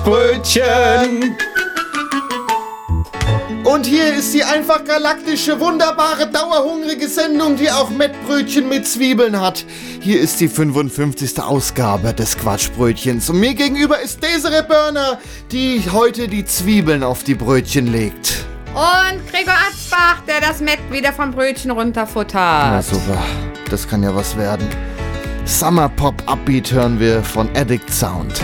Quatschbrötchen. Und hier ist die einfach galaktische, wunderbare, dauerhungrige Sendung, die auch Mettbrötchen mit Zwiebeln hat. Hier ist die 55. Ausgabe des Quatschbrötchens. Und mir gegenüber ist Desiree Börner, die heute die Zwiebeln auf die Brötchen legt. Und Gregor Atzbach, der das Mett wieder vom Brötchen runterfuttert. Na super, das kann ja was werden. Summer Pop Upbeat hören wir von Addict Sound.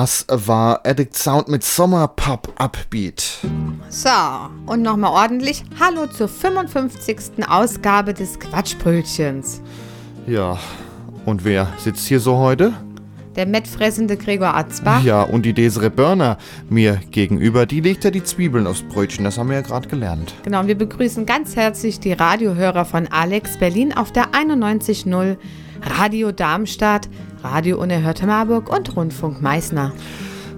Das war Addict Sound mit Sommer Pop Upbeat. So, und nochmal ordentlich Hallo zur 55. Ausgabe des Quatschbrötchens. Ja, und wer sitzt hier so heute? Der mettfressende Gregor Atzbach. Ja, und die Desiree Börner mir gegenüber, die legt ja die Zwiebeln aufs Brötchen, das haben wir ja gerade gelernt. Genau, und wir begrüßen ganz herzlich die Radiohörer von Alex Berlin auf der 91.0 Radio Darmstadt, Radio Unerhörte Marburg und Rundfunk Meißner.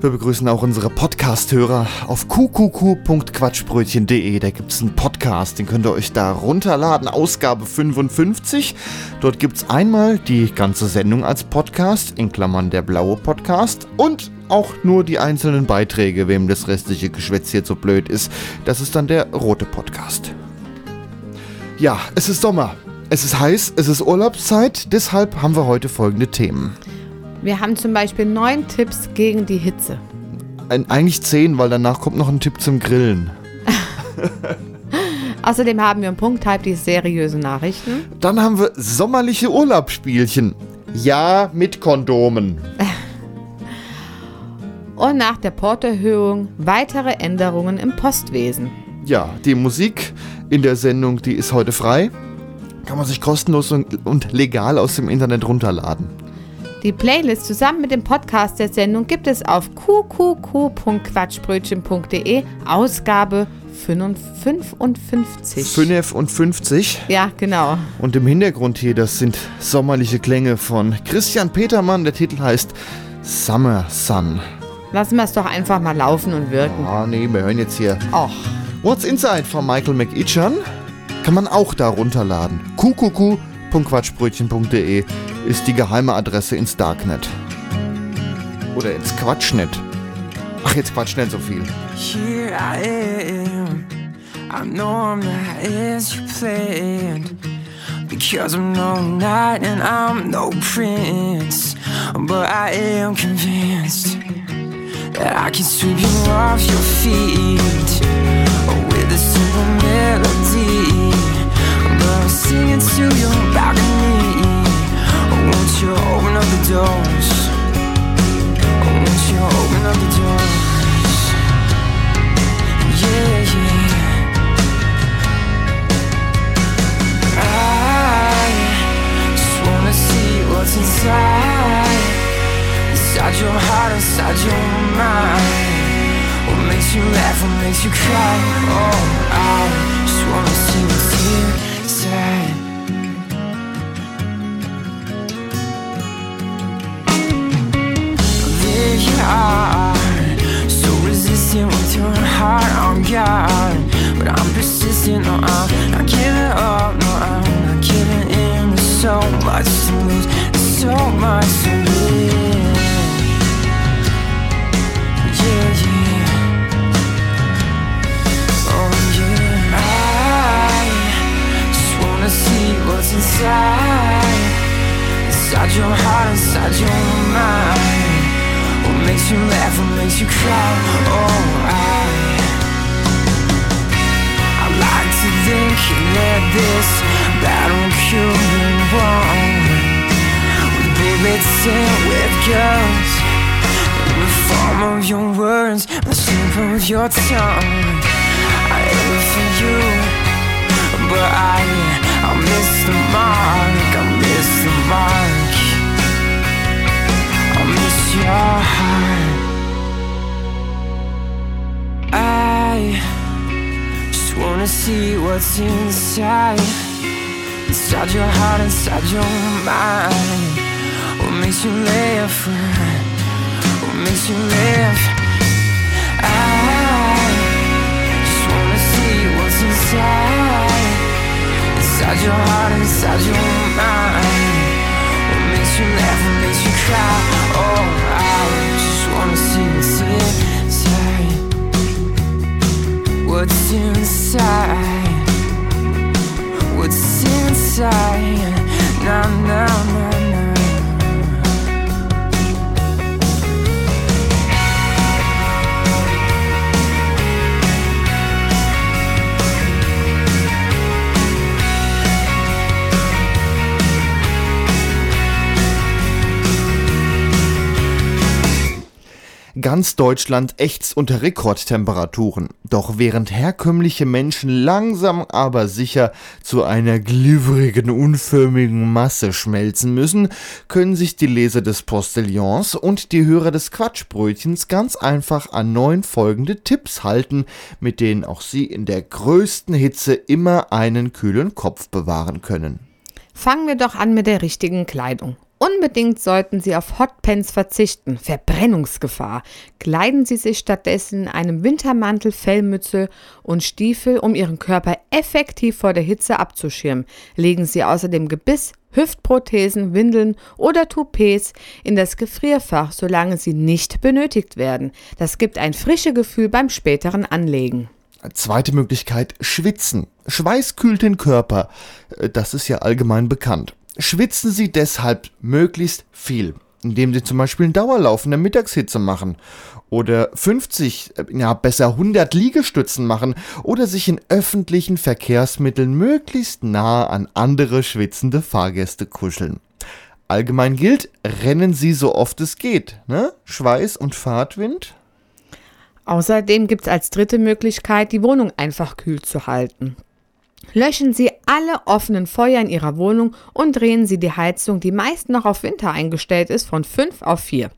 Wir begrüßen auch unsere Podcast-Hörer auf qqq.quatschbrötchen.de. Da gibt es einen Podcast, den könnt ihr euch da runterladen. Ausgabe 55. Dort gibt es einmal die ganze Sendung als Podcast, in Klammern der blaue Podcast, und auch nur die einzelnen Beiträge, wem das restliche Geschwätz hier so blöd ist. Das ist dann der rote Podcast. Ja, es ist Sommer. Es ist heiß, es ist Urlaubszeit, deshalb haben wir heute folgende Themen. Wir haben zum Beispiel neun Tipps gegen die Hitze. Ein, eigentlich zehn, weil danach kommt noch ein Tipp zum Grillen. Außerdem haben wir im Punkt halb die seriösen Nachrichten. Dann haben wir sommerliche Urlaubsspielchen. Ja, mit Kondomen. Und nach der Porterhöhung weitere Änderungen im Postwesen. Ja, die Musik in der Sendung, die ist heute frei. Kann man sich kostenlos und, legal aus dem Internet runterladen. Die Playlist zusammen mit dem Podcast der Sendung gibt es auf qqq.quatschbrötchen.de, Ausgabe 55. 55? Ja, genau. Und im Hintergrund hier, das sind sommerliche Klänge von Christian Petermann. Der Titel heißt Summer Sun. Lassen wir es doch einfach mal laufen und wirken. Ah, nee, wir hören jetzt hier. Och. What's Inside von Michael McEachan kann man auch da runterladen. qqq.quatschbrötchen.de ist die geheime Adresse ins Darknet. Oder ins Quatschnet. Ach, jetzt quatscht nicht so viel. Here I am. I know I'm not as you planned. Because I'm no knight and I'm no prince. But I am convinced that I can sweep you off your feet with a simple melody. singing to your balcony. Won't you open up the doors? Won't you open up the doors? Yeah, yeah. I just wanna see what's inside, inside your heart, inside your mind. What makes you laugh? What makes you cry? Oh, I just wanna see what's here inside. There you are, so resistant with your heart oh on guard. But I'm persistent, no, I'm not giving up, no, I'm not giving in. There's so much to lose, there's so much to live. Of your words, the shape of your tongue. I aim for you, but I, I miss the mark, I miss the mark. I miss your heart. I just wanna see what's inside. Inside your heart, inside your mind. What makes you laugh makes you laugh I just wanna see what's inside. Inside your heart, inside your mind. What makes you laugh, what makes you cry? Oh, I just wanna see what's inside. What's inside? What's inside? Na na na Ganz Deutschland ächzt unter Rekordtemperaturen. Doch während herkömmliche Menschen langsam aber sicher zu einer glibbrigen, unförmigen Masse schmelzen müssen, können sich die Leser des Postillons und die Hörer des Quatschbrötchens ganz einfach an neun folgende Tipps halten, mit denen auch sie in der größten Hitze immer einen kühlen Kopf bewahren können. Fangen wir doch an mit der richtigen Kleidung. Unbedingt sollten Sie auf Hotpants verzichten. Verbrennungsgefahr. Kleiden Sie sich stattdessen in einem Wintermantel, Fellmütze und Stiefel, um Ihren Körper effektiv vor der Hitze abzuschirmen. Legen Sie außerdem Gebiss, Hüftprothesen, Windeln oder Toupets in das Gefrierfach, solange sie nicht benötigt werden. Das gibt ein frisches Gefühl beim späteren Anlegen. Zweite Möglichkeit, schwitzen. Schweiß kühlt den Körper. Das ist ja allgemein bekannt. Schwitzen Sie deshalb möglichst viel, indem Sie zum Beispiel einen Dauerlauf in der Mittagshitze machen oder 50, ja besser 100 Liegestützen machen oder sich in öffentlichen Verkehrsmitteln möglichst nah an andere schwitzende Fahrgäste kuscheln. Allgemein gilt, rennen Sie so oft es geht. Ne? Schweiß und Fahrtwind. Außerdem gibt es als dritte Möglichkeit, die Wohnung einfach kühl zu halten. Löschen Sie alle offenen Feuer in Ihrer Wohnung und drehen Sie die Heizung, die meist noch auf Winter eingestellt ist, von 5 auf 4.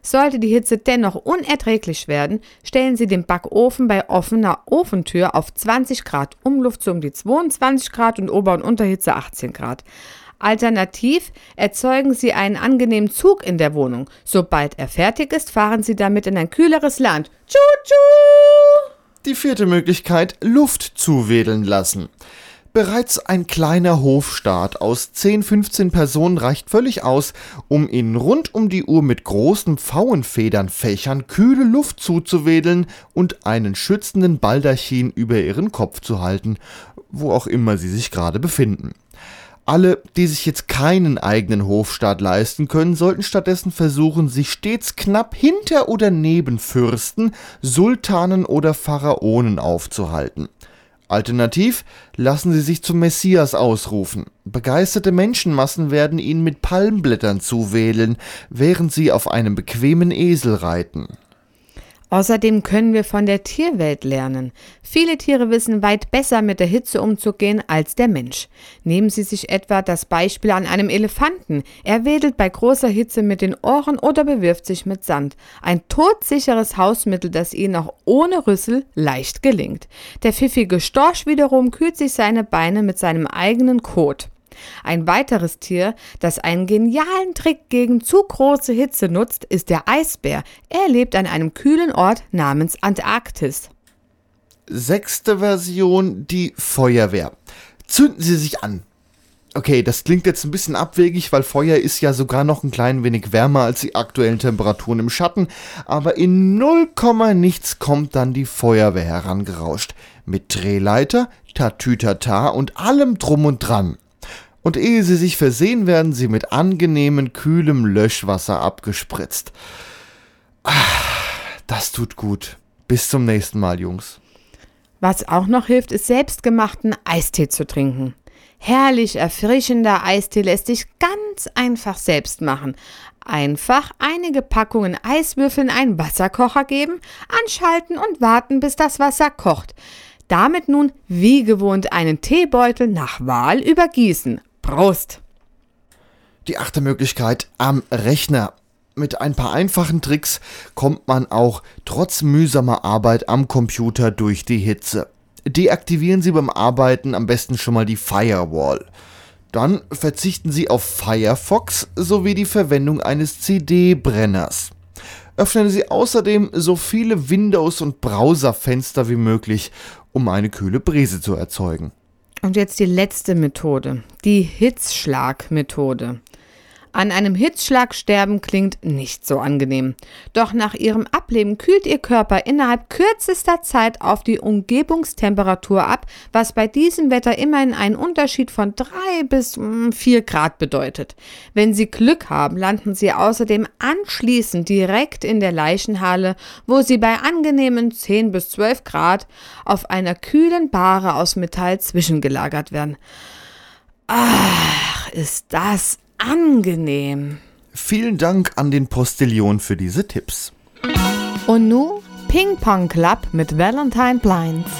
Sollte die Hitze dennoch unerträglich werden, stellen Sie den Backofen bei offener Ofentür auf 20 Grad, Umluft um die 22 Grad und Ober- und Unterhitze 18 Grad. Alternativ erzeugen Sie einen angenehmen Zug in der Wohnung. Sobald er fertig ist, fahren Sie damit in ein kühleres Land. Tschu-tschu! Die vierte Möglichkeit, Luft zuwedeln lassen. Bereits ein kleiner Hofstaat aus 10, 15 Personen reicht völlig aus, um ihnen rund um die Uhr mit großen Pfauenfedernfächern kühle Luft zuzuwedeln und einen schützenden Baldachin über ihren Kopf zu halten, wo auch immer sie sich gerade befinden. Alle, die sich jetzt keinen eigenen Hofstaat leisten können, sollten stattdessen versuchen, sich stets knapp hinter oder neben Fürsten, Sultanen oder Pharaonen aufzuhalten. Alternativ lassen sie sich zum Messias ausrufen. Begeisterte Menschenmassen werden ihnen mit Palmblättern zuwählen, während sie auf einem bequemen Esel reiten. Außerdem können wir von der Tierwelt lernen. Viele Tiere wissen weit besser mit der Hitze umzugehen als der Mensch. Nehmen Sie sich etwa das Beispiel an einem Elefanten. Er wedelt bei großer Hitze mit den Ohren oder bewirft sich mit Sand. Ein todsicheres Hausmittel, das Ihnen auch ohne Rüssel leicht gelingt. Der pfiffige Storch wiederum kühlt sich seine Beine mit seinem eigenen Kot. Ein weiteres Tier, das einen genialen Trick gegen zu große Hitze nutzt, ist der Eisbär. Er lebt an einem kühlen Ort namens Antarktis. Sechste Version, die Feuerwehr. Zünden Sie sich an. Okay, das klingt jetzt ein bisschen abwegig, weil Feuer ist ja sogar noch ein klein wenig wärmer als die aktuellen Temperaturen im Schatten, aber in 0, nichts kommt dann die Feuerwehr herangerauscht. Mit Drehleiter, Tatütata und allem drum und dran und ehe sie sich versehen, werden sie mit angenehmem, kühlem Löschwasser abgespritzt. Ah, das tut gut. Bis zum nächsten Mal, Jungs. Was auch noch hilft, ist selbstgemachten Eistee zu trinken. Herrlich erfrischender Eistee lässt sich ganz einfach selbst machen. Einfach einige Packungen Eiswürfel in einen Wasserkocher geben, anschalten und warten, bis das Wasser kocht. Damit nun wie gewohnt einen Teebeutel nach Wahl übergießen. Prost! Die achte Möglichkeit am Rechner. Mit ein paar einfachen Tricks kommt man auch trotz mühsamer Arbeit am Computer durch die Hitze. Deaktivieren Sie beim Arbeiten am besten schon mal die Firewall. Dann verzichten Sie auf Firefox sowie die Verwendung eines CD-Brenners. Öffnen Sie außerdem so viele Windows- und Browserfenster wie möglich, um eine kühle Brise zu erzeugen. Und jetzt die letzte Methode, die Hitzschlag-Methode. An einem Hitzschlag sterben klingt nicht so angenehm. Doch nach ihrem Ableben kühlt ihr Körper innerhalb kürzester Zeit auf die Umgebungstemperatur ab, was bei diesem Wetter immerhin einen Unterschied von 3 bis 4 hm, Grad bedeutet. Wenn sie Glück haben, landen sie außerdem anschließend direkt in der Leichenhalle, wo sie bei angenehmen 10 bis 12 Grad auf einer kühlen Bahre aus Metall zwischengelagert werden. Ach, ist das angenehm. Vielen Dank an den Postillion für diese Tipps. Und nun Ping Pong Club mit Valentine Blinds.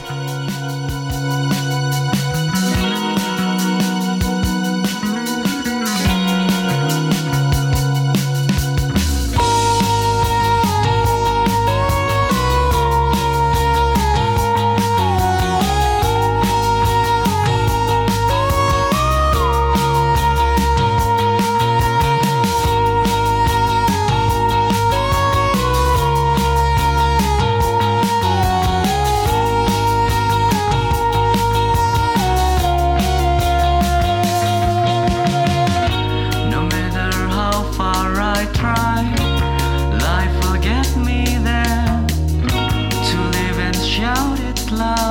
love.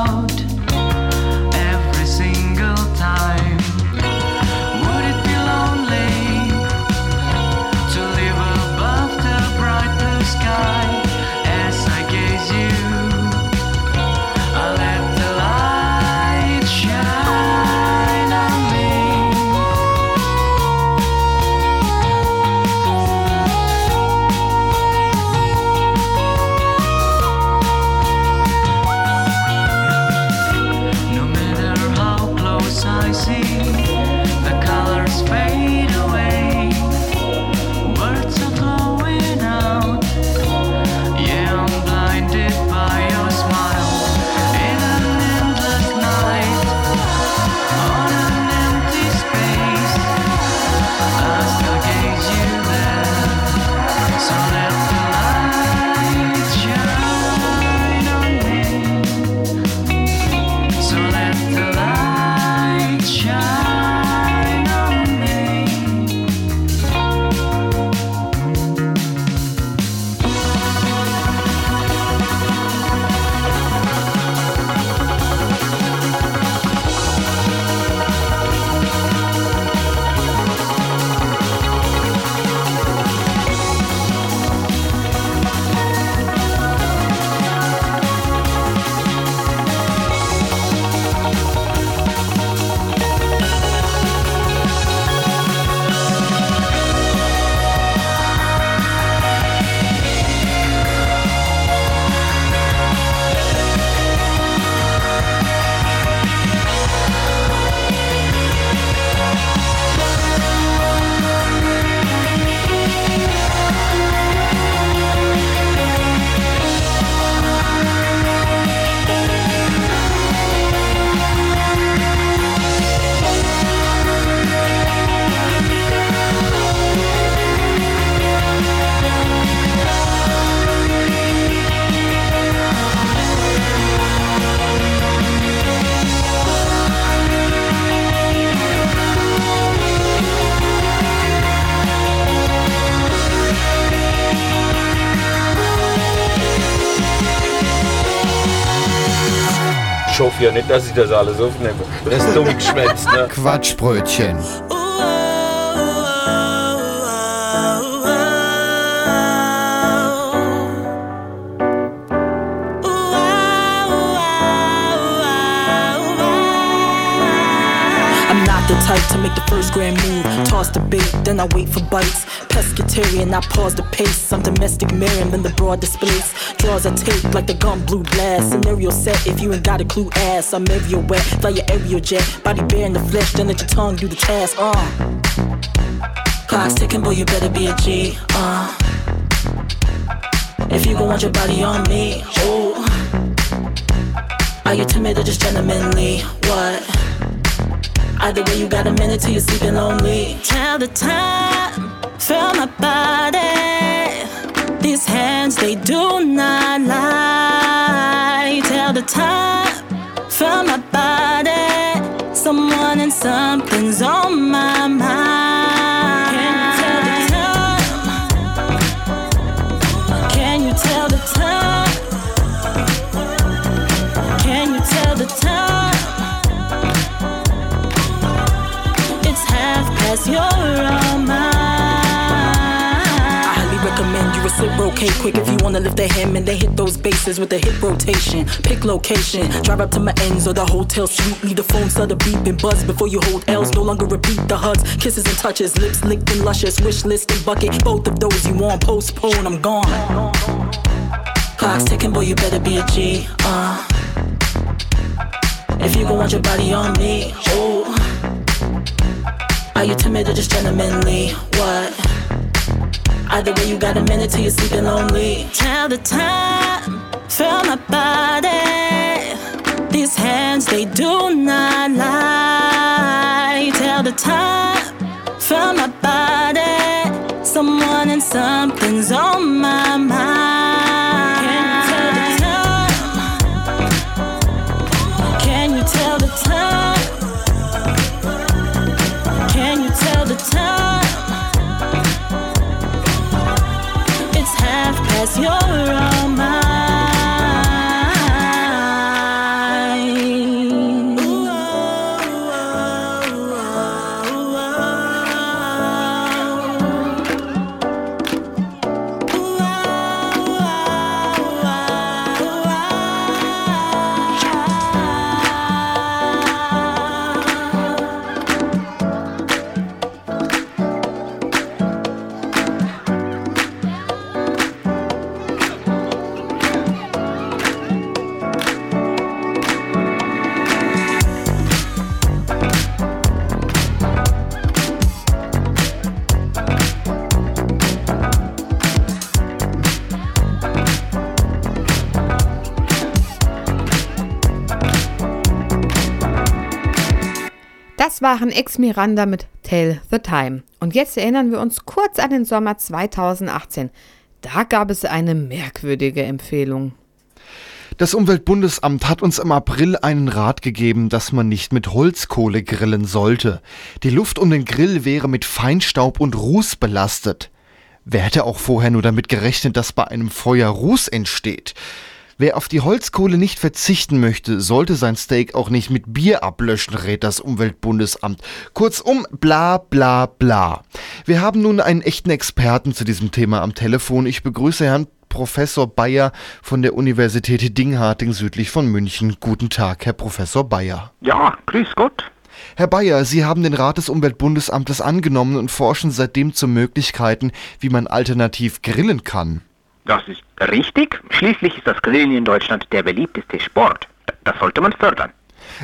Nicht, dass ich das alles aufnehme. Das ist dumm geschwätzt, ne? Quatschbrötchen. Type to make the first grand move. Toss the bait, then I wait for bites. Pescatarian, I pause the pace. I'm domestic Marion, then the broad displays. Draws I take like the gun blue blast. Scenario set if you ain't got a clue. Ass, I'm everywhere wet. Fly your aerial jet. Body bare in the flesh, then let your tongue do the task. Uh. Clock's ticking, boy, you better be a G. Uh. If you gon' want your body on me, oh. Are you timid or just gentlemanly? What? Either way, you got a minute till you're sleeping lonely. Tell the time, feel my body. These hands, they do not lie. Tell the time, feel my body. Someone and something's on my mind. As you're on mine. I highly recommend you reciprocate quick if you wanna lift the hem and then hit those bases with the hip rotation. Pick location, drive up to my ends or the hotel suite. Leave the phone start to beep and buzz before you hold L's. No longer repeat the hugs, kisses and touches, lips licked and luscious, wish list and bucket. Both of those you want, postpone, I'm gone. Clock's ticking, boy, you better be a G. Uh. If you gon' want your body on me, oh. Are you timid or just gentlemanly? What? Either way, you got a minute till you're sleeping lonely. Tell the time, feel my body. These hands, they do not lie. Tell the time, feel my body. Someone and something's on my mind. time. It's half past, you're on my Waren Ex Miranda mit Tell the Time. Und jetzt erinnern wir uns kurz an den Sommer 2018. Da gab es eine merkwürdige Empfehlung. Das Umweltbundesamt hat uns im April einen Rat gegeben, dass man nicht mit Holzkohle grillen sollte. Die Luft um den Grill wäre mit Feinstaub und Ruß belastet. Wer hätte auch vorher nur damit gerechnet, dass bei einem Feuer Ruß entsteht? Wer auf die Holzkohle nicht verzichten möchte, sollte sein Steak auch nicht mit Bier ablöschen, rät das Umweltbundesamt. Kurzum, bla bla bla. Wir haben nun einen echten Experten zu diesem Thema am Telefon. Ich begrüße Herrn Professor Bayer von der Universität Dingharting südlich von München. Guten Tag, Herr Professor Bayer. Ja, grüß Gott. Herr Bayer, Sie haben den Rat des Umweltbundesamtes angenommen und forschen seitdem zu Möglichkeiten, wie man alternativ grillen kann. Das ist richtig. Schließlich ist das Grillen in Deutschland der beliebteste Sport. Das sollte man fördern.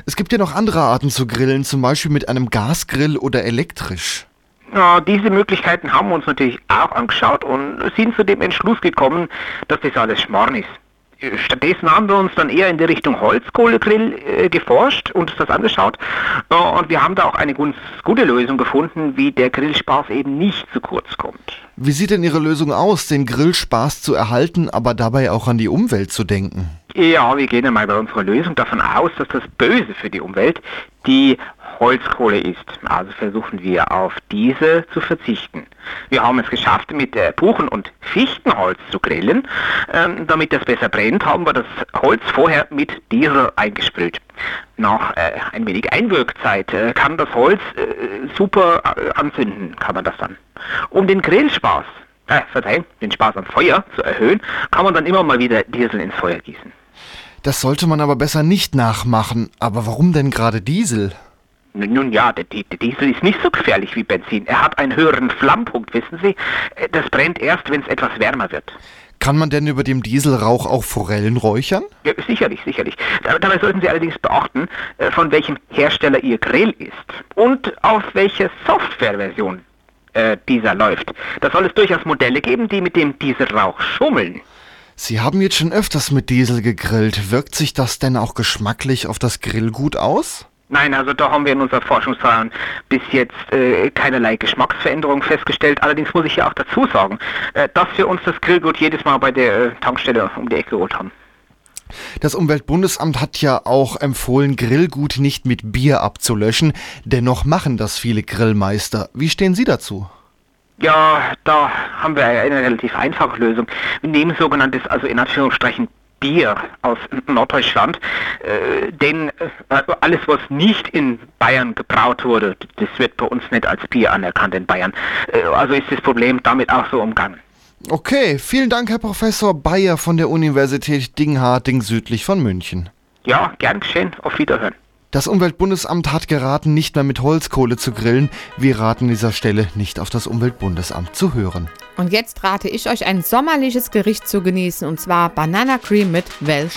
Es gibt ja noch andere Arten zu grillen, zum Beispiel mit einem Gasgrill oder elektrisch. Ja, diese Möglichkeiten haben wir uns natürlich auch angeschaut und sind zu dem Entschluss gekommen, dass das alles Schmarrn ist. Stattdessen haben wir uns dann eher in die Richtung Holzkohlegrill äh, geforscht und uns das angeschaut. Äh, und wir haben da auch eine ganz gute Lösung gefunden, wie der Grillspaß eben nicht zu kurz kommt. Wie sieht denn Ihre Lösung aus, den Grillspaß zu erhalten, aber dabei auch an die Umwelt zu denken? Ja, wir gehen einmal bei unserer Lösung davon aus, dass das Böse für die Umwelt die Holzkohle ist. Also versuchen wir auf diese zu verzichten. Wir haben es geschafft, mit äh, Buchen- und Fichtenholz zu grillen. Ähm, damit das besser brennt, haben wir das Holz vorher mit Diesel eingesprüht. Nach äh, ein wenig Einwirkzeit äh, kann das Holz äh, super äh, anzünden, kann man das dann. Um den Grillspaß, äh, verzeihen, den Spaß am Feuer zu erhöhen, kann man dann immer mal wieder Diesel ins Feuer gießen. Das sollte man aber besser nicht nachmachen. Aber warum denn gerade Diesel? Nun ja, der, Diesel ist nicht so gefährlich wie Benzin. Er hat einen höheren Flammpunkt, wissen Sie. Äh, das brennt erst, wenn es etwas wärmer wird. Kann man denn über dem Dieselrauch auch Forellen räuchern? Ja, sicherlich, sicherlich. Dabei sollten Sie allerdings beachten, äh, von welchem Hersteller Ihr Grill ist und auf welche Softwareversion äh, dieser läuft. Da soll es durchaus Modelle geben, die mit dem Dieselrauch schummeln. Sie haben jetzt schon öfters mit Diesel gegrillt. Wirkt sich das denn auch geschmacklich auf das Grillgut aus? Nein, also da haben wir in unserer Forschungsverfahren bis jetzt äh, keinerlei Geschmacksveränderung festgestellt. Allerdings muss ich ja auch dazu sagen, äh, dass wir uns das Grillgut jedes Mal bei der äh, Tankstelle um die Ecke geholt haben. Das Umweltbundesamt hat ja auch empfohlen, Grillgut nicht mit Bier abzulöschen. Dennoch machen das viele Grillmeister. Wie stehen Sie dazu? Ja, da haben wir eine relativ einfache Lösung. Wir nehmen sogenanntes, also in Anführungsstrichen Bier aus Norddeutschland, äh, denn äh, alles, was nicht in Bayern gebraut wurde, das wird bei uns nicht als Bier anerkannt in Bayern. Äh, also ist das Problem damit auch so umgangen. Okay, vielen Dank, Herr Professor Bayer von der Universität Dingharting südlich von München. Ja, gern geschehen. Auf Wiederhören. Das Umweltbundesamt hat geraten, nicht mehr mit Holzkohle zu grillen. Wir raten an dieser Stelle nicht auf das Umweltbundesamt zu hören. Und jetzt rate ich euch ein sommerliches Gericht zu genießen und zwar Banana Cream mit Well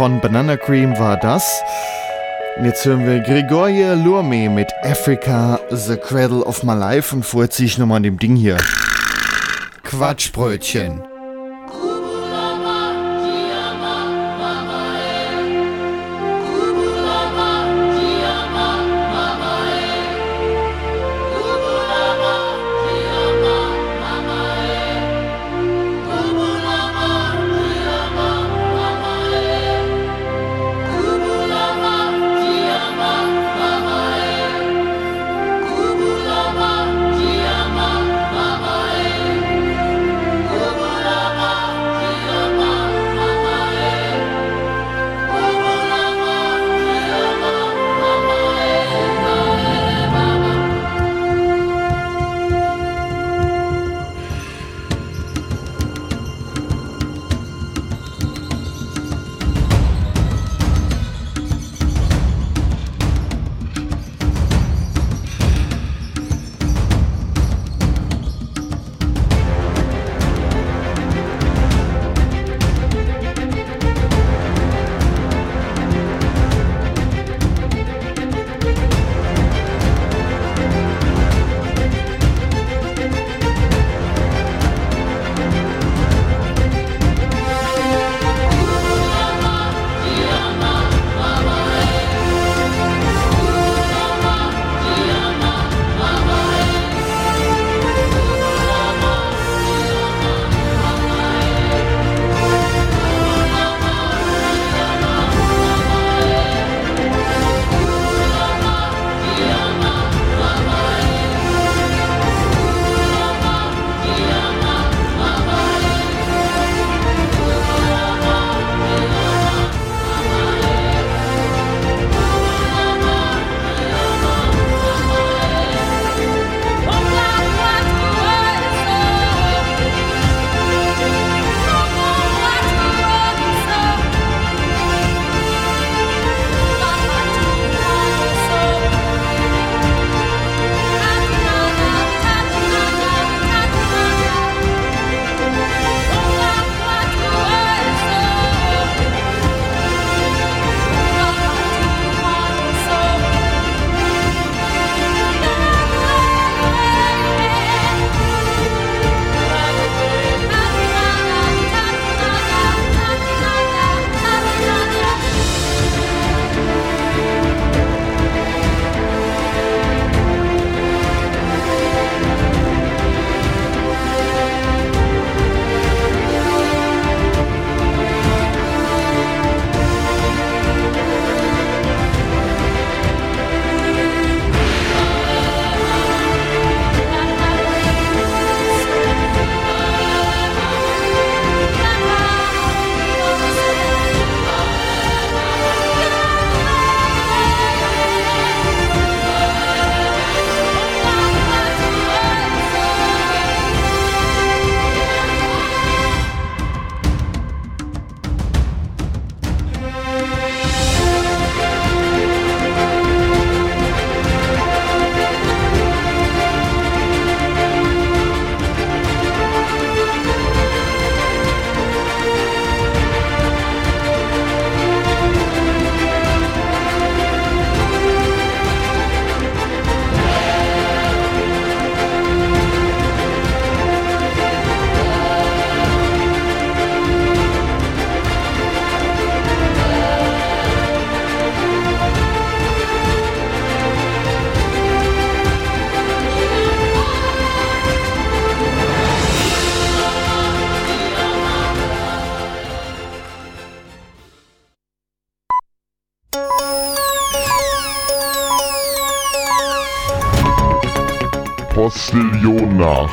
von Banana Cream war das. Und jetzt hören wir Gregoria Lurme mit Africa, The Cradle of My Life und vorher ziehe ich nochmal an dem Ding hier. Quatschbrötchen.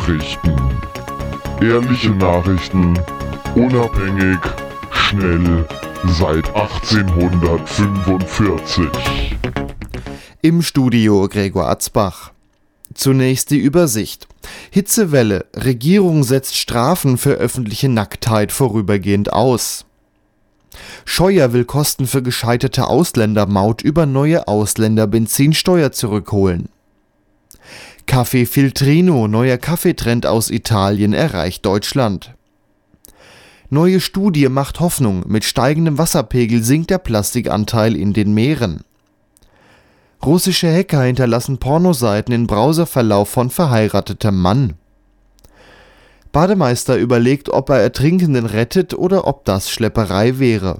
Nachrichten. Ehrliche Nachrichten, unabhängig, schnell, seit 1845. Im Studio Gregor Atzbach. Zunächst die Übersicht. Hitzewelle. Regierung setzt Strafen für öffentliche Nacktheit vorübergehend aus. Scheuer will Kosten für gescheiterte Ausländermaut über neue Ausländerbenzinsteuer zurückholen. Kaffee Filtrino, neuer Kaffeetrend aus Italien, erreicht Deutschland. Neue Studie macht Hoffnung, mit steigendem Wasserpegel sinkt der Plastikanteil in den Meeren. Russische Hacker hinterlassen Pornoseiten in Browserverlauf von verheiratetem Mann. Bademeister überlegt, ob er Ertrinkenden rettet oder ob das Schlepperei wäre.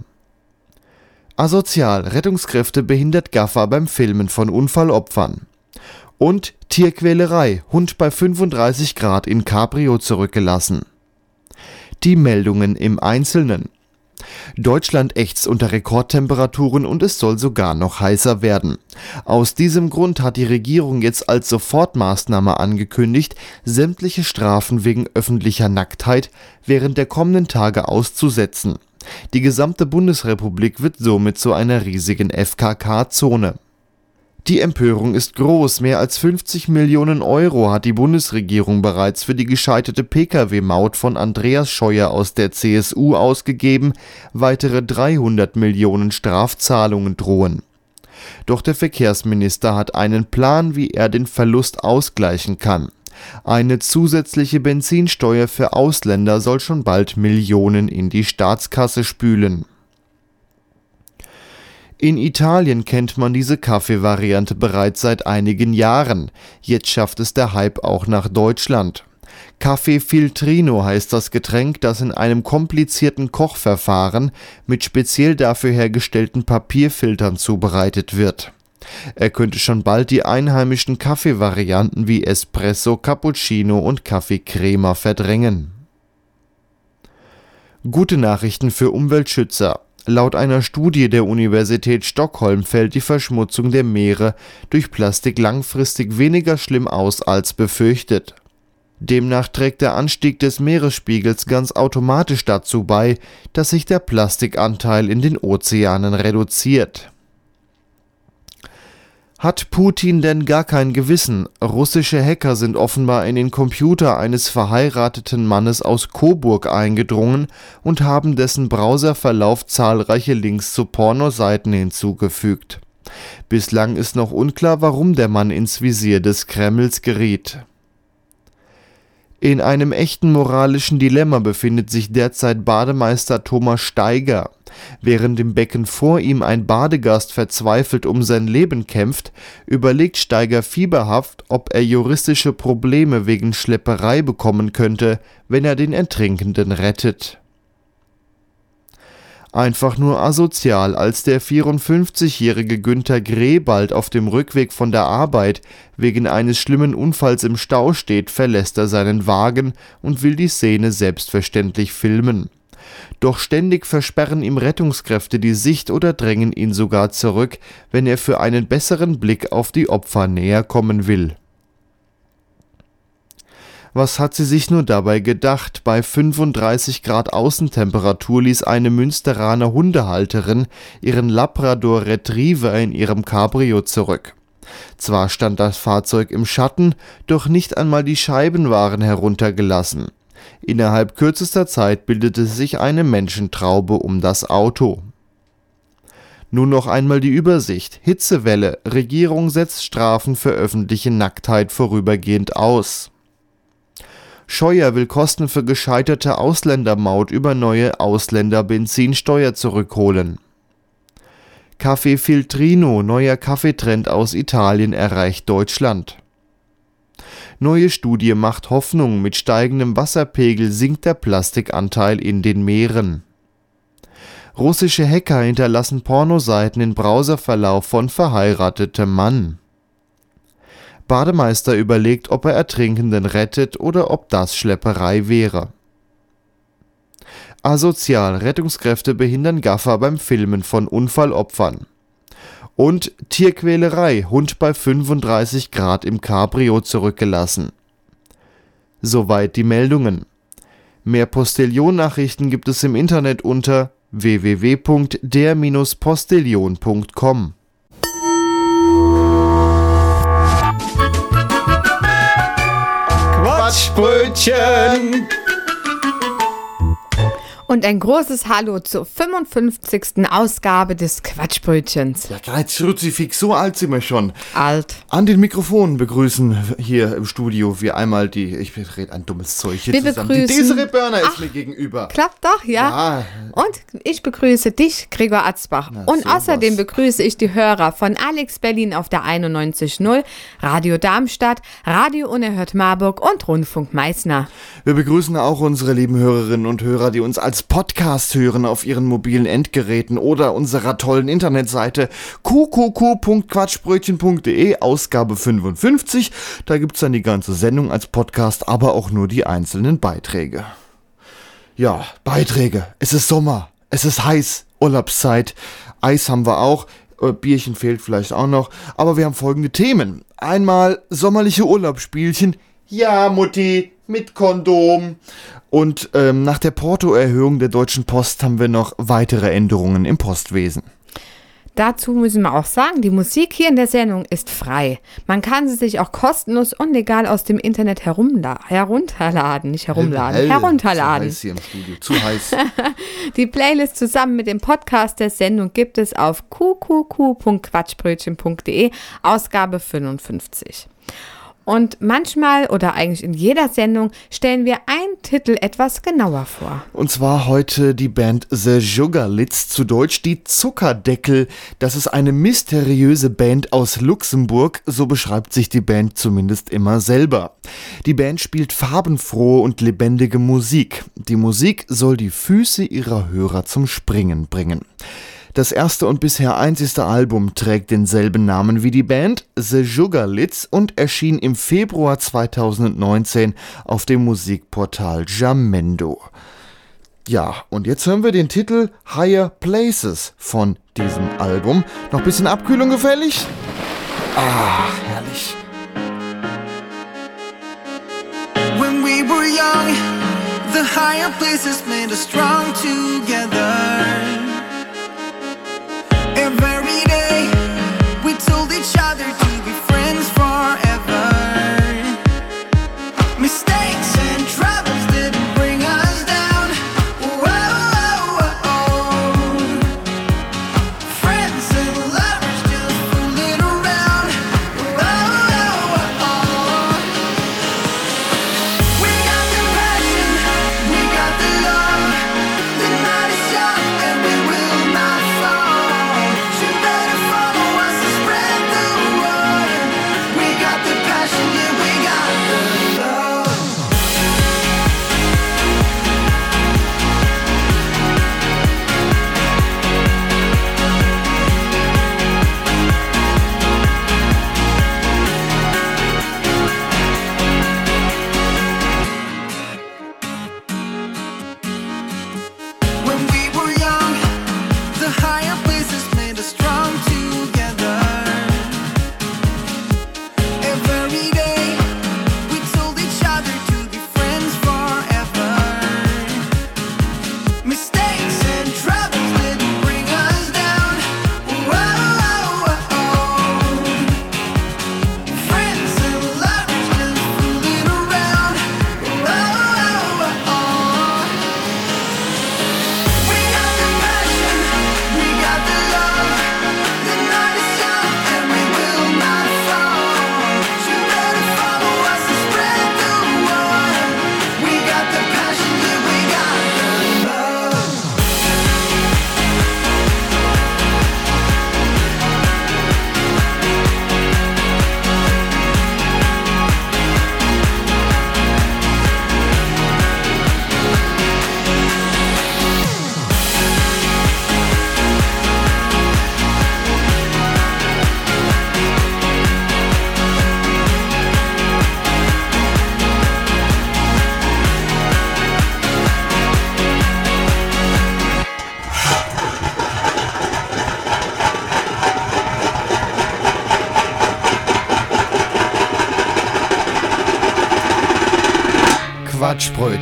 Asozial, Rettungskräfte behindert Gaffer beim Filmen von Unfallopfern. Und Tierquälerei, Hund bei 35 Grad in Cabrio zurückgelassen. Die Meldungen im Einzelnen. Deutschland ächzt unter Rekordtemperaturen und es soll sogar noch heißer werden. Aus diesem Grund hat die Regierung jetzt als Sofortmaßnahme angekündigt, sämtliche Strafen wegen öffentlicher Nacktheit während der kommenden Tage auszusetzen. Die gesamte Bundesrepublik wird somit zu einer riesigen FKK-Zone die Empörung ist groß, mehr als 50 Millionen Euro hat die Bundesregierung bereits für die gescheiterte Pkw-Maut von Andreas Scheuer aus der CSU ausgegeben, weitere 300 Millionen Strafzahlungen drohen. Doch der Verkehrsminister hat einen Plan, wie er den Verlust ausgleichen kann. Eine zusätzliche Benzinsteuer für Ausländer soll schon bald Millionen in die Staatskasse spülen in Italien kennt man diese Kaffeevariante bereits seit einigen Jahren, jetzt schafft es der Hype auch nach Deutschland. Kaffee Filtrino heißt das Getränk, das in einem komplizierten Kochverfahren mit speziell dafür hergestellten Papierfiltern zubereitet wird. Er könnte schon bald die einheimischen Kaffeevarianten wie Espresso, Cappuccino und Kaffee Crema verdrängen. Gute Nachrichten für Umweltschützer. Laut einer Studie der Universität Stockholm fällt die Verschmutzung der Meere durch Plastik langfristig weniger schlimm aus als befürchtet. Demnach trägt der Anstieg des Meeresspiegels ganz automatisch dazu bei, dass sich der Plastikanteil in den Ozeanen reduziert hat Putin denn gar kein Gewissen? Russische Hacker sind offenbar in den Computer eines verheirateten Mannes aus Coburg eingedrungen und haben dessen Browserverlauf zahlreiche Links zu Pornoseiten hinzugefügt. Bislang ist noch unklar, warum der Mann ins Visier des Kremls geriet. In einem echten moralischen Dilemma befindet sich derzeit Bademeister Thomas Steiger. Während im Becken vor ihm ein Badegast verzweifelt um sein Leben kämpft, überlegt Steiger fieberhaft, ob er juristische Probleme wegen Schlepperei bekommen könnte, wenn er den Ertrinkenden rettet. Einfach nur asozial, als der 54-jährige Günther Grebald auf dem Rückweg von der Arbeit wegen eines schlimmen Unfalls im Stau steht, verlässt er seinen Wagen und will die Szene selbstverständlich filmen doch ständig versperren ihm Rettungskräfte die Sicht oder drängen ihn sogar zurück, wenn er für einen besseren Blick auf die Opfer näher kommen will. Was hat sie sich nur dabei gedacht? Bei 35 Grad Außentemperatur ließ eine Münsteraner Hundehalterin ihren Labrador Retriever in ihrem Cabrio zurück. Zwar stand das Fahrzeug im Schatten, doch nicht einmal die Scheiben waren heruntergelassen. Innerhalb kürzester Zeit bildete sich eine Menschentraube um das Auto. Nun noch einmal die Übersicht. Hitzewelle. Regierung setzt Strafen für öffentliche Nacktheit vorübergehend aus. Scheuer will Kosten für gescheiterte Ausländermaut über neue Ausländerbenzinsteuer zurückholen. Kaffee Filtrino, neuer Kaffeetrend aus Italien erreicht Deutschland. Neue Studie macht Hoffnung, mit steigendem Wasserpegel sinkt der Plastikanteil in den Meeren. Russische Hacker hinterlassen Pornoseiten in Browserverlauf von verheiratetem Mann. Bademeister überlegt, ob er Ertrinkenden rettet oder ob das Schlepperei wäre. Asozial, Rettungskräfte behindern Gaffer beim Filmen von Unfallopfern und Tierquälerei, Hund bei 35 Grad im Cabrio zurückgelassen. Soweit die Meldungen. Mehr Postillon-Nachrichten gibt es im Internet unter www.der-postillon.com. Quatschbrötchen! Und ein großes Hallo zur 55. Ausgabe des Quatschbrötchens. Ja, Greiz Kruzifix, so alt sind wir schon. Alt. An den Mikrofonen begrüßen hier im Studio wie einmal die, ich rede ein dummes Zeug hier Wir zusammen. begrüßen- Die Desiree Börner ist mir gegenüber. Klappt doch, ja? Ja. Und ich begrüße dich, Gregor Atzbach. Und sowas. außerdem begrüße ich die Hörer von Alex Berlin auf der 91.0, Radio Darmstadt, Radio Unerhört Marburg und Rundfunk Meißner. Wir begrüßen auch unsere lieben Hörerinnen und Hörer, die uns als Podcast hören auf ihren mobilen Endgeräten oder unserer tollen Internetseite qqq.quatschbrötchen.de, Ausgabe 55. Da gibt's dann die ganze Sendung als Podcast, aber auch nur die einzelnen Beiträge. Ja, Beiträge. Es ist Sommer. Es ist heiß. Urlaubszeit. Eis haben wir auch. Äh, Bierchen fehlt vielleicht auch noch. Aber wir haben folgende Themen. Einmal sommerliche Urlaubsspielchen. Ja, Mutti, mit Kondom. Und ähm, nach der Portoerhöhung der Deutschen Post haben wir noch weitere Änderungen im Postwesen. Dazu müssen wir auch sagen, die Musik hier in der Sendung ist frei. Man kann sie sich auch kostenlos und legal aus dem Internet herunterladen, nicht herumladen, Hell, herunterladen. Zu heiß hier im Studio. Zu heiß. Die Playlist zusammen mit dem Podcast der Sendung gibt es auf qqq.quatschbrötchen.de, Ausgabe 55. Und manchmal oder eigentlich in jeder Sendung stellen wir einen Titel etwas genauer vor. Und zwar heute die Band The Sugarlits, zu Deutsch die Zuckerdeckel. Das ist eine mysteriöse Band aus Luxemburg, so beschreibt sich die Band zumindest immer selber. Die Band spielt farbenfrohe und lebendige Musik. Die Musik soll die Füße ihrer Hörer zum Springen bringen. Das erste und bisher einzigste Album trägt denselben Namen wie die Band, The Sugarlits, und erschien im Februar 2019 auf dem Musikportal Jamendo. Ja, und jetzt hören wir den Titel Higher Places von diesem Album. Noch ein bisschen Abkühlung gefällig? Ah, herrlich. When we were young, the higher places made us strong together.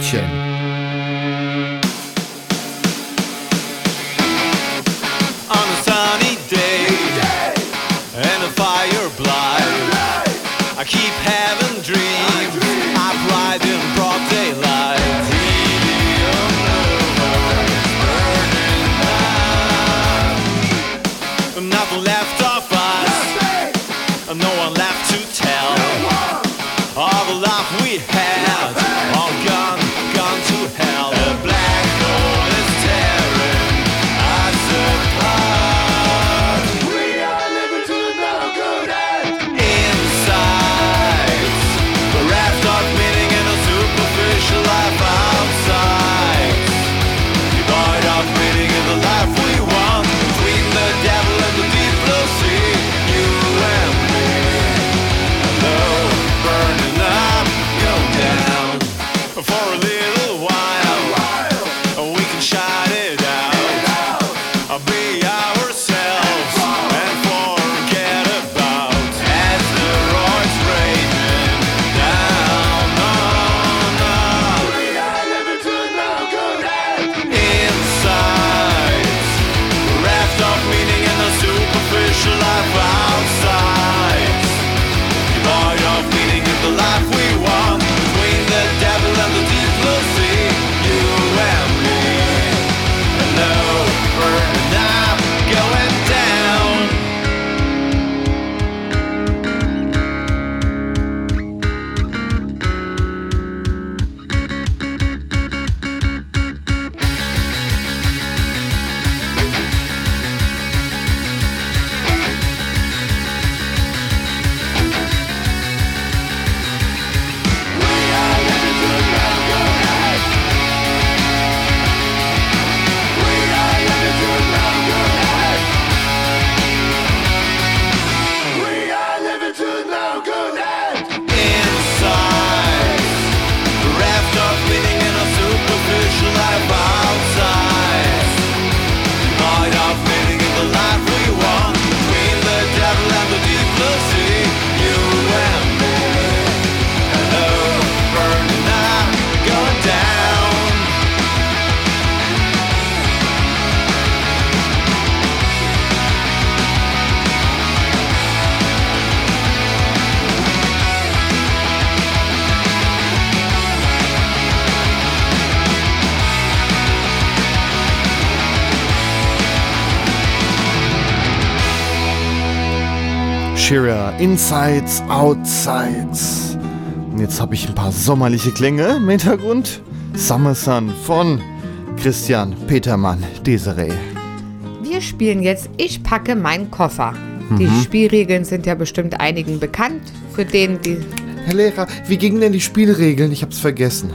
Quatschbrötchen. Insides, Outsides. Und jetzt habe ich ein paar sommerliche Klänge im Hintergrund. Summer Sun von Christian Petermann Desiree. Wir spielen jetzt Ich packe meinen Koffer. Die Mhm. Spielregeln sind ja bestimmt einigen bekannt. Für den, die Herr Lehrer, wie gingen denn die Spielregeln? Ich hab's vergessen.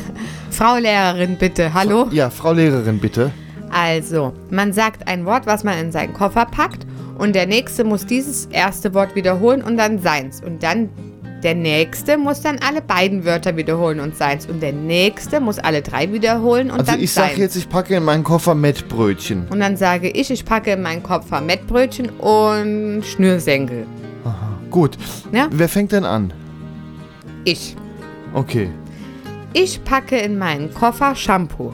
Frau Lehrerin, bitte. Hallo? Ja, Frau Lehrerin, bitte. Also, man sagt ein Wort, was man in seinen Koffer packt und der Nächste muss dieses erste Wort wiederholen und dann seins. Und dann der Nächste muss dann alle beiden Wörter wiederholen und seins. Und der Nächste muss alle drei wiederholen und Also dann ich seins. sag jetzt, ich packe in meinen Koffer Mettbrötchen. und dann sage ich, ich packe in meinen Koffer Mettbrötchen und Schnürsenkel. Gut. Ja? Wer fängt denn an? Ich. Okay. Ich packe in meinen Koffer Shampoo.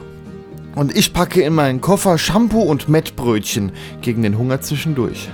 Und ich packe in meinen Koffer Shampoo und Mettbrötchen gegen den Hunger zwischendurch.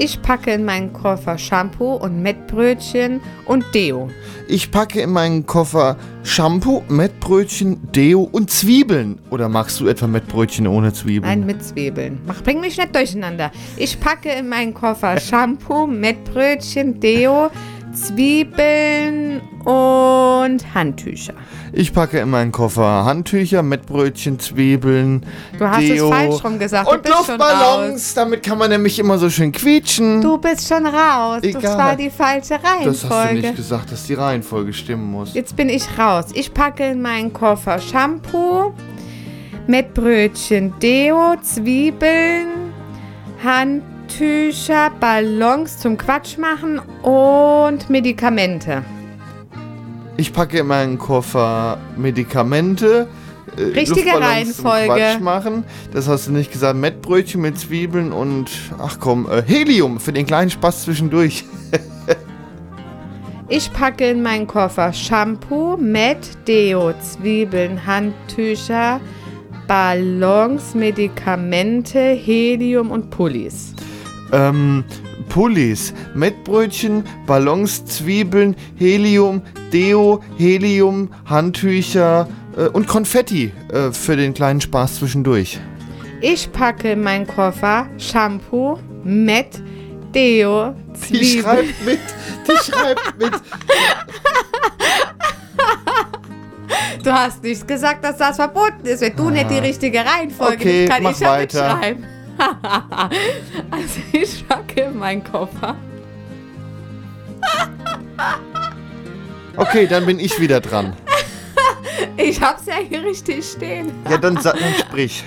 Ich packe in meinen Koffer Shampoo und Mettbrötchen und Deo. Ich packe in meinen Koffer Shampoo, Mettbrötchen, Deo und Zwiebeln. Oder magst du etwa Mettbrötchen ohne Zwiebeln? Nein, mit Zwiebeln. Mach, bring mich nicht durcheinander. Ich packe in meinen Koffer Shampoo, Mettbrötchen, Deo, Zwiebeln und Handtücher. Ich packe in meinen Koffer Handtücher, Mettbrötchen, Zwiebeln, Du hast es Deo falsch rum gesagt. Du und bist schon Luftballons. Damit kann man nämlich immer so schön quietschen. Du bist schon raus. Das Egal. war die falsche das hast du Reihenfolge. nicht gesagt, dass die Reihenfolge stimmen muss. Jetzt bin ich raus. Ich packe in meinen Koffer Shampoo, Mettbrötchen, Deo, Zwiebeln, Handtücher, Ballons zum Quatsch machen und Medikamente. Ich packe in meinen Koffer Medikamente. äh, Richtige Reihenfolge. Quatsch machen. Das hast du nicht gesagt. Mettbrötchen mit Zwiebeln und, ach komm, äh, Helium für den kleinen Spaß zwischendurch. Ich packe in meinen Koffer Shampoo, Met, Deo, Zwiebeln, Handtücher, Ballons, Medikamente, Helium und Pullis. Ähm, Pullis, Mettbrötchen, Ballons, Zwiebeln, Helium, Deo, Helium, Handtücher äh, und Konfetti äh, für den kleinen Spaß zwischendurch. Ich packe in meinen Koffer Shampoo, Met, Deo, Die Zwiebeln. schreibt mit. Die schreibt mit. Du hast nicht gesagt, dass das verboten ist. Wenn du nicht die richtige Reihenfolge Okay, nimmst, kann mach ich ja weiter. mitschreiben. also ich packe meinen Koffer. Okay, dann bin ich wieder dran. Ich hab's ja hier richtig stehen. Ja, dann, dann sprich.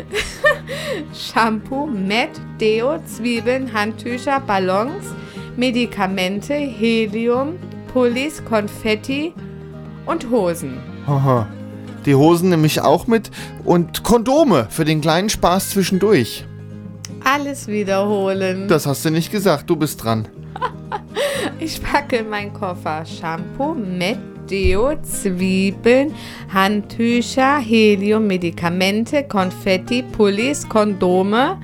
Shampoo, Met, Deo, Zwiebeln, Handtücher, Ballons, Medikamente, Helium, Pullis, Konfetti und Hosen. Haha. Die Hosen nehme ich auch mit und Kondome für den kleinen Spaß zwischendurch. Alles wiederholen. Das hast du nicht gesagt, du bist dran. Ich packe in meinen Koffer Shampoo, Met, Deo, Zwiebeln, Handtücher, Helium, Medikamente, Konfetti, Pullis, Kondome,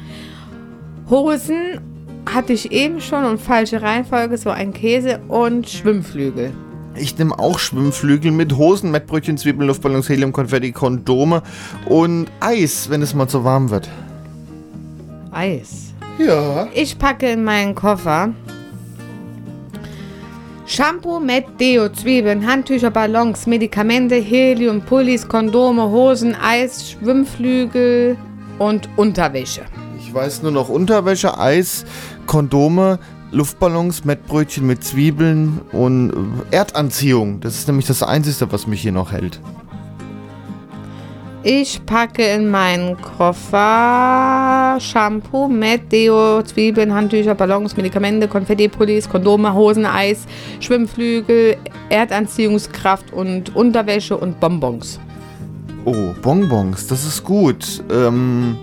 Hosen hatte ich eben schon und falsche Reihenfolge, so ein Käse und Schwimmflügel. Ich nehme auch Schwimmflügel mit Hosen, Mettbrötchen, Zwiebeln, Luftballons, Helium, Konfetti, Kondome und Eis, wenn es mal zu warm wird. Eis. Ja. Ich packe in meinen Koffer Shampoo, Met, Deo, Zwiebeln, Handtücher, Ballons, Medikamente, Helium, Pullis, Kondome, Hosen, Eis, Schwimmflügel und Unterwäsche. Ich weiß nur noch Unterwäsche, Eis, Kondome, Luftballons, Mettbrötchen mit Zwiebeln und äh, Erdanziehung. Das ist nämlich das Einzige, was mich hier noch hält. Ich packe in meinen Koffer Shampoo, Met, Deo, Zwiebeln, Handtücher, Ballons, Medikamente, Konfetti, Pullis, Kondome, Hosen, Eis, Schwimmflügel, Erdanziehungskraft und Unterwäsche und Bonbons. Oh, Bonbons, das ist gut. Ähm,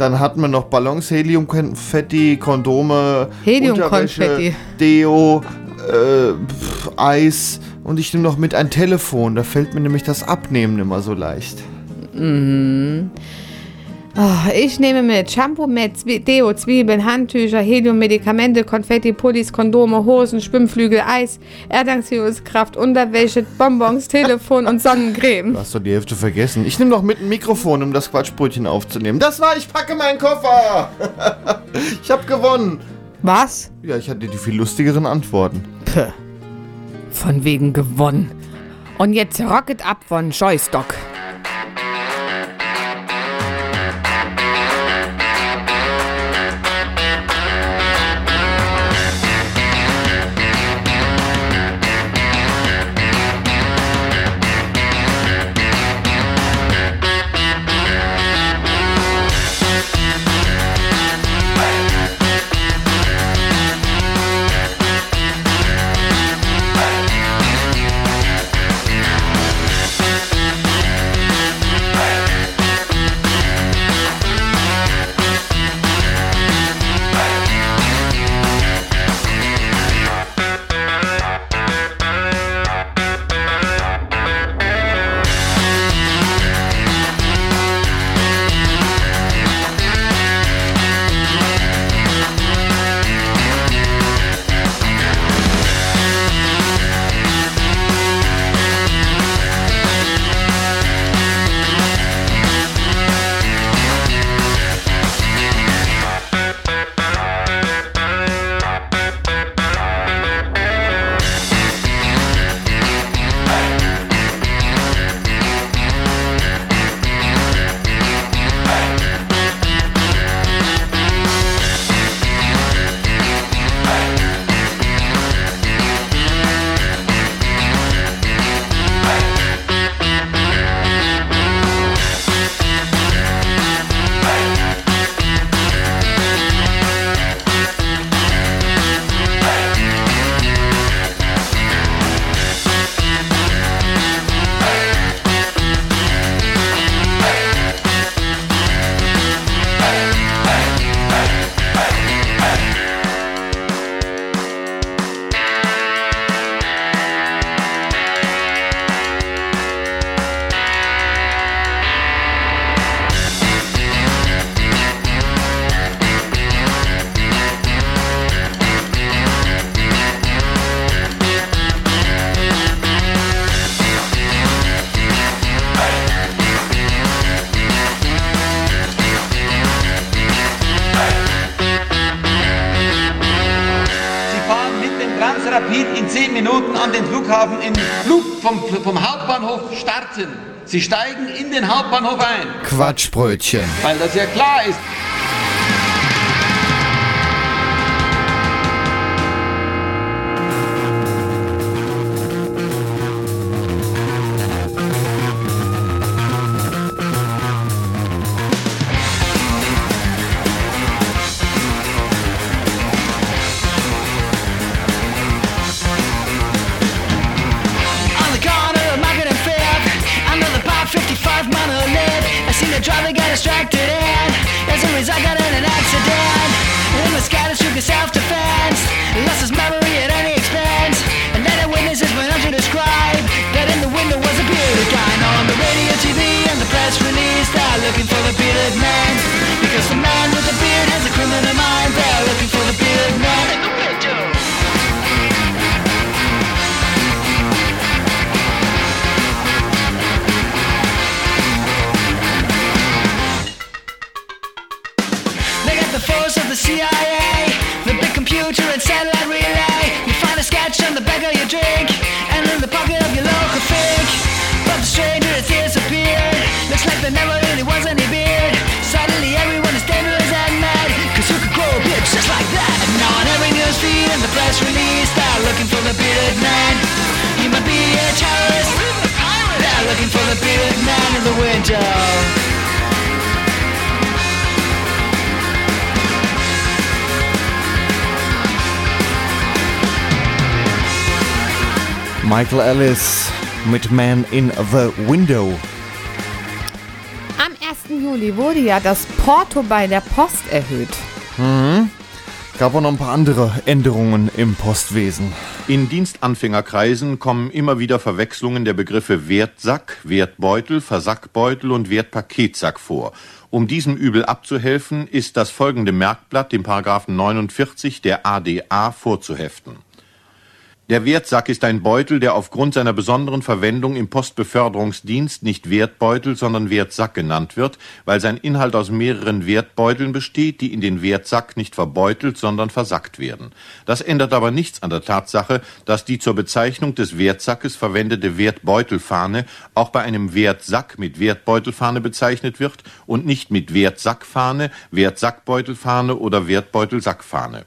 dann hatten wir noch Ballons, Helium, Konfetti, Kondome, Helium-Konfetti. Unterwäsche, Deo, äh, pf, Eis und ich nehme noch mit ein Telefon. Da fällt mir nämlich das Abnehmen immer so leicht. Oh, ich nehme mit Shampoo, Met, Zwie Deo, Zwiebeln, Handtücher, Helium, Medikamente, Konfetti, Pullis, Kondome, Hosen, Schwimmflügel, Eis, Erdanziehungskraft, Unterwäsche, Bonbons, Telefon und Sonnencreme. Du hast doch die Hälfte vergessen. Ich nehme noch mit ein Mikrofon, um das Quatschbrötchen aufzunehmen. Das war, ich packe meinen Koffer. ich habe gewonnen. Was? Ja, ich hatte die viel lustigeren Antworten. Puh. Von wegen gewonnen. Und jetzt Rocket Up von Joystock. Quatschbrötchen. weil das ja klar ist. Distracted and as a result got in an accident. In the sky, shook his self-defense, lost his memory at any expense, and then the witnesses went on to describe that in the window was a bearded guy. Now on the radio, TV, and the press release, they're looking for the bearded man because the man with the beard has a criminal mind. They're looking for the bearded man in the window. CIA, the big computer and satellite relay. You find a sketch on the back of your drink, and in the pocket of your local fig. But the stranger has disappeared. Looks like there never really was any beard. Suddenly everyone is dangerous and mad, cause you could grow a beard just like that. And now on every news feed and the press release, they're looking for the bearded man. He might be a terrorist. They're looking for the bearded man in the window. Michael Ellis mit Man in the Window. Am 1. Juli wurde ja das Porto bei der Post erhöht. Gab auch noch ein paar andere Änderungen im Postwesen. In Dienstanfängerkreisen kommen immer wieder Verwechslungen der Begriffe Wertsack, Wertbeutel, Versackbeutel und Wertpaketsack vor. Um diesem Übel abzuhelfen, ist das folgende Merkblatt dem Paragraphen 49 der ADA vorzuheften. Der Wertsack ist ein Beutel, der aufgrund seiner besonderen Verwendung im Postbeförderungsdienst nicht Wertbeutel, sondern Wertsack genannt wird, weil sein Inhalt aus mehreren Wertbeuteln besteht, die in den Wertsack nicht verbeutelt, sondern versackt werden. Das ändert aber nichts an der Tatsache, dass die zur Bezeichnung des Wertsackes verwendete Wertbeutelfahne auch bei einem Wertsack mit Wertbeutelfahne bezeichnet wird und nicht mit Wertsackfahne, Wertsackbeutelfahne oder Wertbeutelsackfahne.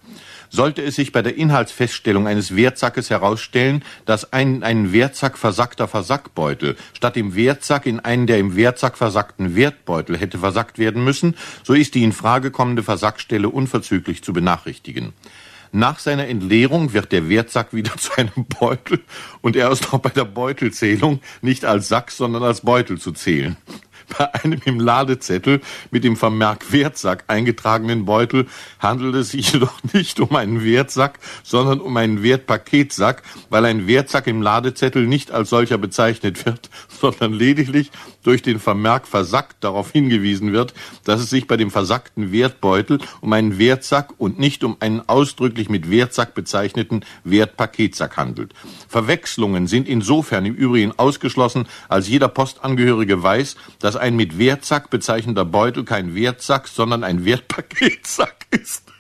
Sollte es sich bei der Inhaltsfeststellung eines Wertsackes herausstellen, dass ein, ein Wertsack versackter Versackbeutel statt dem Wertsack in einen der im Wertsack versackten Wertbeutel hätte versackt werden müssen, so ist die in Frage kommende Versackstelle unverzüglich zu benachrichtigen. Nach seiner Entleerung wird der Wertsack wieder zu einem Beutel und er ist auch bei der Beutelzählung nicht als Sack, sondern als Beutel zu zählen. Bei einem im Ladezettel mit dem Vermerk Wertsack eingetragenen Beutel handelt es sich jedoch nicht um einen Wertsack, sondern um einen Wertpaketsack, weil ein Wertsack im Ladezettel nicht als solcher bezeichnet wird, sondern lediglich durch den Vermerk versackt darauf hingewiesen wird, dass es sich bei dem versackten Wertbeutel um einen Wertsack und nicht um einen ausdrücklich mit Wertsack bezeichneten Wertpaketsack handelt. Verwechslungen sind insofern im Übrigen ausgeschlossen, als jeder Postangehörige weiß, dass ein mit Wertsack bezeichneter Beutel kein Wertsack, sondern ein Wertpaketsack ist.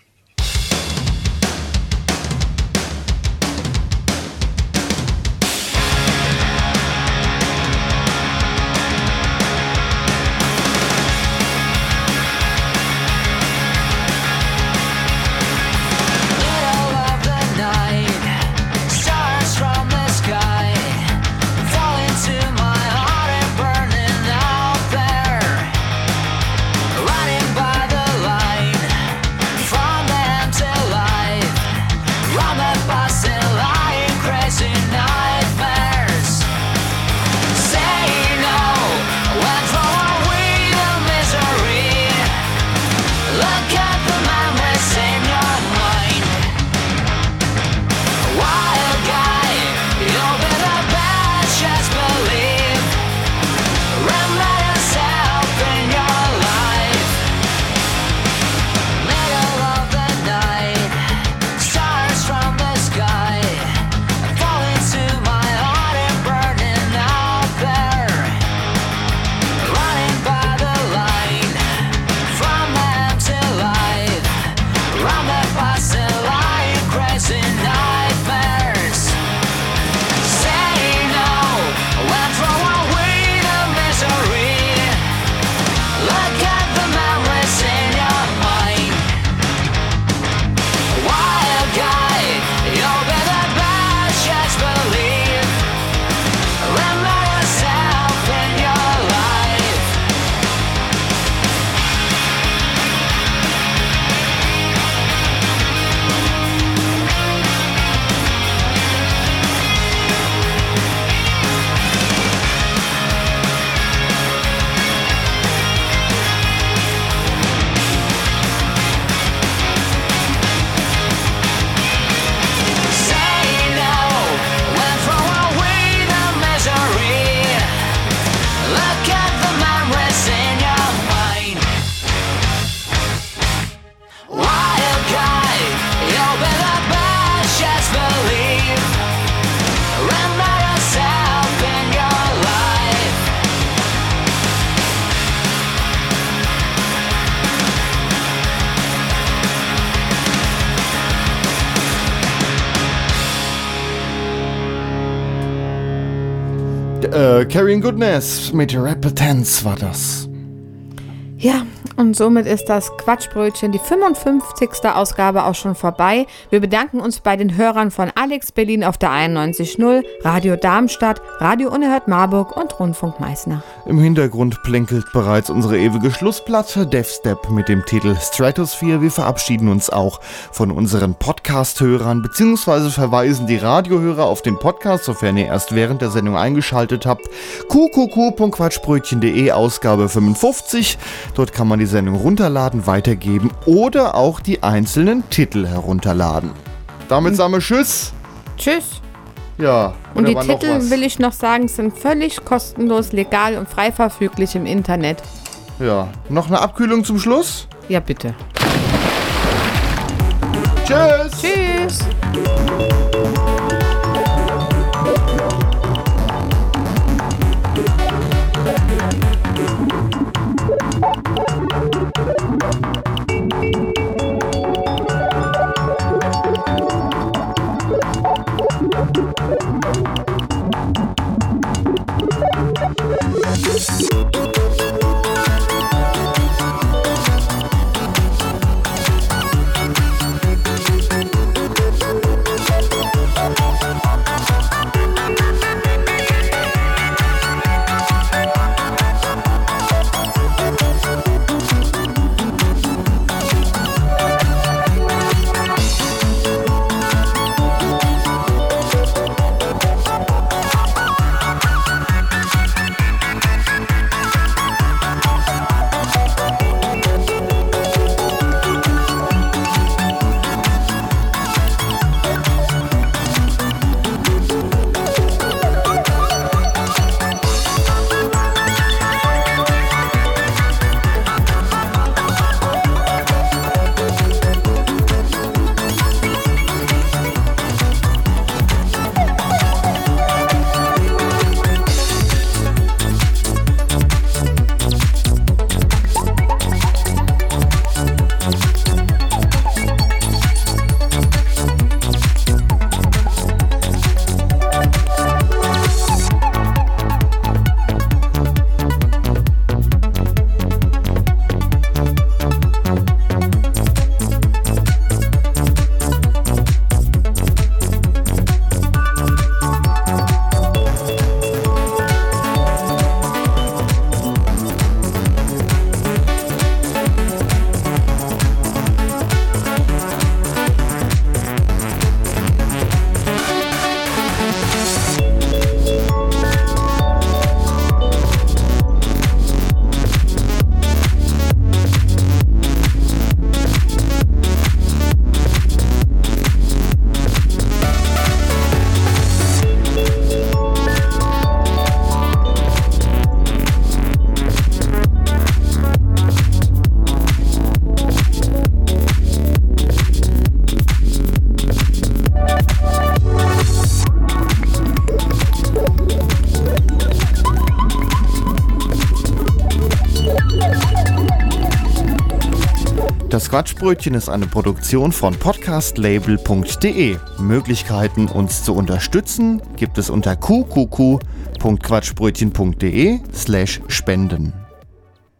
Goodness mit Repentance war das. Ja, und somit ist das Quatschbrötchen, die 55. Ausgabe auch schon vorbei. Wir bedanken uns bei den Hörern von Alex Berlin auf der 91.0, Radio Darmstadt, Radio Unerhört Marburg und Rundfunk Meißner. Im Hintergrund plänkelt bereits unsere ewige Schlussplatte Death Step mit dem Titel Stratosphere. Wir verabschieden uns auch von unseren Podcast-Hörern beziehungsweise verweisen die Radiohörer auf den Podcast, sofern ihr erst während der Sendung eingeschaltet habt. qqq.quatschbrötchen.de Ausgabe 55. Dort kann man die Sendung runterladen, weitergeben oder auch die einzelnen Titel herunterladen. Damit sagen wir Tschüss. Tschüss. Ja, Und die Titel, will ich noch sagen, sind völlig kostenlos, legal und frei verfüglich im Internet. Ja, noch eine Abkühlung zum Schluss? Ja, bitte. Tschüss. Tschüss. Quatschbrötchen ist eine Produktion von podcastlabel.de. Möglichkeiten, uns zu unterstützen, gibt es unter qqq.quatschbrötchen.de slash spenden.